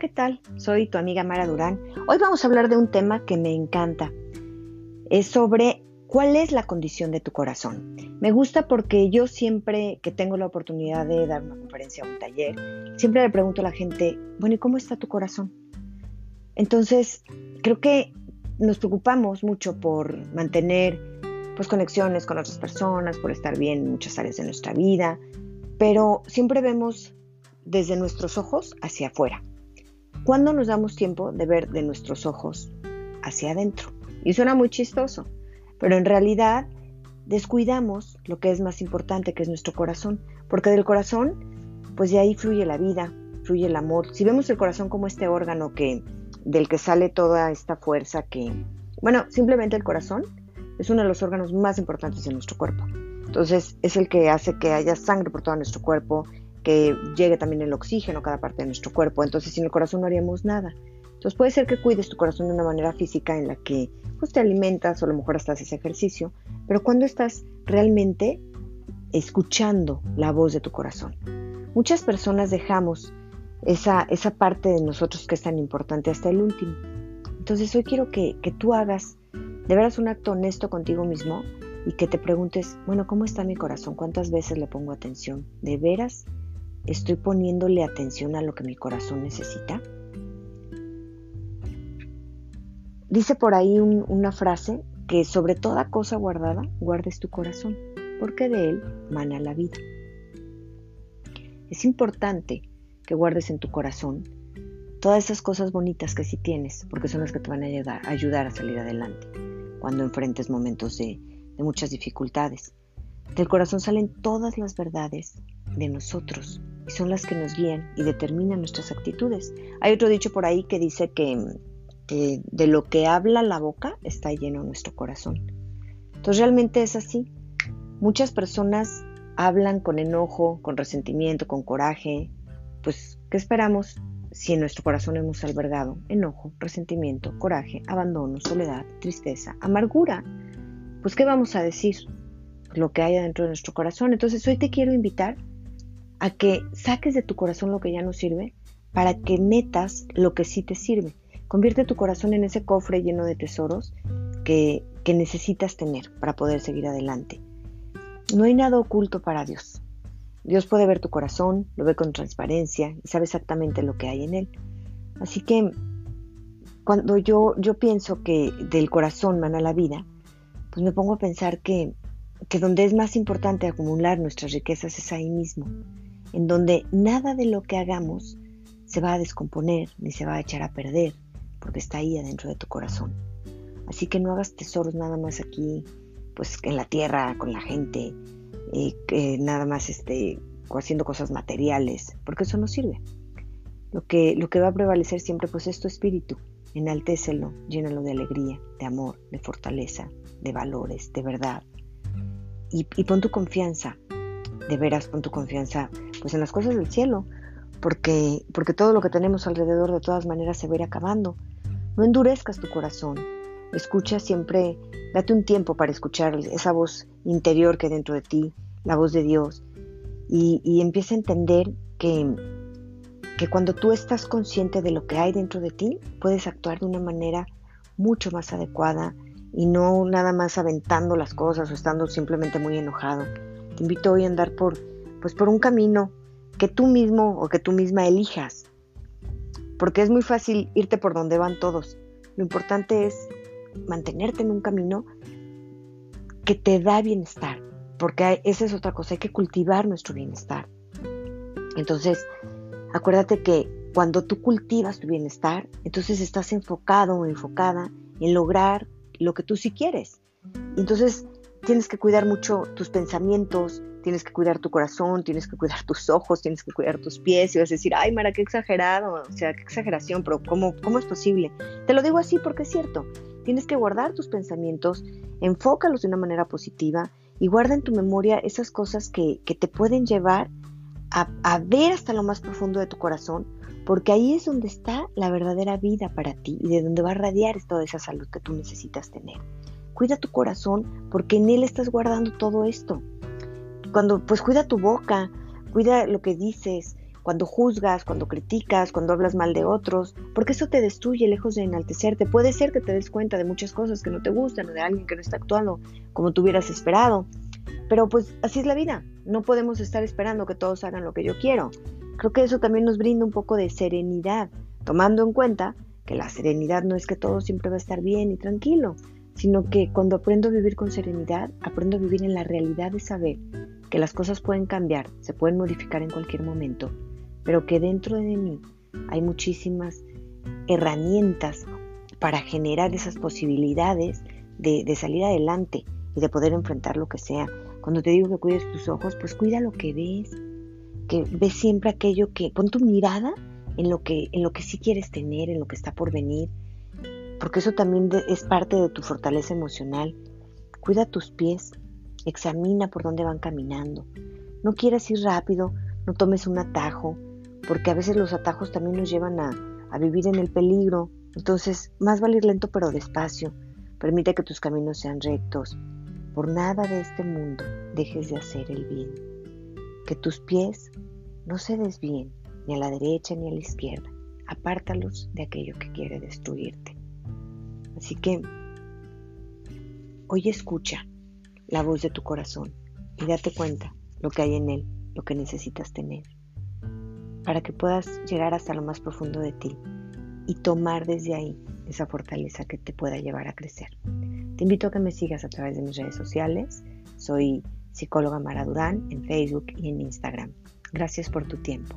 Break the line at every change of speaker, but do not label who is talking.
¿qué tal? Soy tu amiga Mara Durán. Hoy vamos a hablar de un tema que me encanta. Es sobre cuál es la condición de tu corazón. Me gusta porque yo siempre que tengo la oportunidad de dar una conferencia o un taller, siempre le pregunto a la gente, bueno, ¿y cómo está tu corazón? Entonces, creo que nos preocupamos mucho por mantener pues conexiones con otras personas, por estar bien en muchas áreas de nuestra vida, pero siempre vemos desde nuestros ojos hacia afuera. ¿Cuándo nos damos tiempo de ver de nuestros ojos hacia adentro? Y suena muy chistoso, pero en realidad descuidamos lo que es más importante, que es nuestro corazón, porque del corazón, pues de ahí fluye la vida, fluye el amor. Si vemos el corazón como este órgano que del que sale toda esta fuerza que, bueno, simplemente el corazón es uno de los órganos más importantes de nuestro cuerpo. Entonces es el que hace que haya sangre por todo nuestro cuerpo, que llegue también el oxígeno a cada parte de nuestro cuerpo. Entonces, sin el corazón no haríamos nada. Entonces, puede ser que cuides tu corazón de una manera física en la que pues, te alimentas o a lo mejor hasta haces ejercicio, pero cuando estás realmente escuchando la voz de tu corazón. Muchas personas dejamos esa, esa parte de nosotros que es tan importante hasta el último. Entonces, hoy quiero que, que tú hagas de veras un acto honesto contigo mismo y que te preguntes, bueno, ¿cómo está mi corazón? ¿Cuántas veces le pongo atención? ¿De veras ¿Estoy poniéndole atención a lo que mi corazón necesita? Dice por ahí una frase que sobre toda cosa guardada guardes tu corazón, porque de él mana la vida. Es importante que guardes en tu corazón todas esas cosas bonitas que sí tienes, porque son las que te van a ayudar, a salir adelante cuando enfrentes momentos de muchas dificultades. Del corazón salen todas las verdades de nosotros y son las que nos guían y determinan nuestras actitudes. Hay otro dicho por ahí que dice que, de lo que habla la boca está lleno nuestro corazón. Entonces realmente es así. Muchas personas hablan con enojo, con resentimiento, con coraje. Pues, ¿qué esperamos si en nuestro corazón hemos albergado enojo, resentimiento, coraje, abandono, soledad, tristeza, amargura? Pues, ¿qué vamos a decir? Lo que hay dentro de nuestro corazón. Entonces, hoy te quiero invitar a que saques de tu corazón lo que ya no sirve para que metas lo que sí te sirve. Convierte tu corazón en ese cofre lleno de tesoros que, que necesitas tener para poder seguir adelante. No hay nada oculto para Dios. Dios puede ver tu corazón, lo ve con transparencia y sabe exactamente lo que hay en él. Así que cuando yo, yo pienso que del corazón mana la vida, pues me pongo a pensar que, que donde es más importante acumular nuestras riquezas es ahí mismo en donde nada de lo que hagamos se va a descomponer ni se va a echar a perder, porque está ahí adentro de tu corazón. Así que no hagas tesoros nada más aquí, pues en la tierra, con la gente, nada más este, haciendo cosas materiales, porque eso no sirve. Lo que, lo que va a prevalecer siempre pues es tu espíritu. Enaltécelo, llénalo de alegría, de amor, de fortaleza, de valores, de verdad. Y pon tu confianza, de veras pon tu confianza pues en las cosas del cielo, porque, porque todo lo que tenemos alrededor de todas maneras se va acabando. No endurezcas tu corazón, escucha siempre, date un tiempo para escuchar esa voz interior que hay dentro de ti, la voz de Dios, y, y empieza a entender que, que cuando tú estás consciente de lo que hay dentro de ti, puedes actuar de una manera mucho más adecuada y no nada más aventando las cosas o estando simplemente muy enojado. Te invito hoy a andar por pues por un camino que tú mismo o que tú misma elijas. Porque es muy fácil irte por donde van todos. Lo importante es mantenerte en un camino que te da bienestar. Porque esa es otra cosa, hay que cultivar nuestro bienestar. Entonces, acuérdate que cuando tú cultivas tu bienestar, entonces estás enfocado o enfocada en lograr lo que tú sí quieres. Entonces, tienes que cuidar mucho tus pensamientos, tienes que cuidar tu corazón, tienes que cuidar tus ojos, tienes que cuidar tus pies y vas a decir, ay Mara, qué exagerado, o sea, qué exageración, pero ¿cómo, cómo es posible? Te lo digo así porque es cierto, tienes que guardar tus pensamientos, enfócalos de una manera positiva y guarda en tu memoria esas cosas que, que te pueden llevar a, a ver hasta lo más profundo de tu corazón, porque ahí es donde está la verdadera vida para ti y de donde va a radiar toda esa salud que tú necesitas tener. Cuida tu corazón porque en él estás guardando todo esto cuando pues cuida tu boca, cuida lo que dices, cuando juzgas, cuando criticas, cuando hablas mal de otros, porque eso te destruye lejos de enaltecerte. Puede ser que te des cuenta de muchas cosas que no te gustan o de alguien que no está actuando como tú hubieras esperado. Pero pues así es la vida. No podemos estar esperando que todos hagan lo que yo quiero. Creo que eso también nos brinda un poco de serenidad, tomando en cuenta que la serenidad no es que todo siempre va a estar bien y tranquilo, sino que cuando aprendo a vivir con serenidad, aprendo a vivir en la realidad de saber que las cosas pueden cambiar, se pueden modificar en cualquier momento pero que dentro de mí hay muchísimas herramientas para generar esas posibilidades de, salir adelante y de poder enfrentar lo que sea. Cuando te digo que cuides tus ojos, pues cuida lo que ves, que ves siempre aquello que, pon tu mirada en lo que, en lo que sí quieres tener, en lo que está por venir, porque eso también es parte de tu fortaleza emocional. Cuida tus pies, examina por dónde van caminando. No quieras ir rápido, no tomes un atajo, porque a veces los atajos también nos llevan a, vivir en el peligro. Entonces, más vale ir lento pero despacio. Permite que tus caminos sean rectos. Por nada de este mundo dejes de hacer el bien. Que tus pies no se desvíen ni a la derecha ni a la izquierda. Apártalos de aquello que quiere destruirte. Así que hoy escucha la voz de tu corazón y date cuenta lo que hay en él, lo que necesitas tener para que puedas llegar hasta lo más profundo de ti y tomar desde ahí esa fortaleza que te pueda llevar a crecer. Te invito a que me sigas a través de mis redes sociales. Soy psicóloga Mara Durán en Facebook y en Instagram. Gracias por tu tiempo.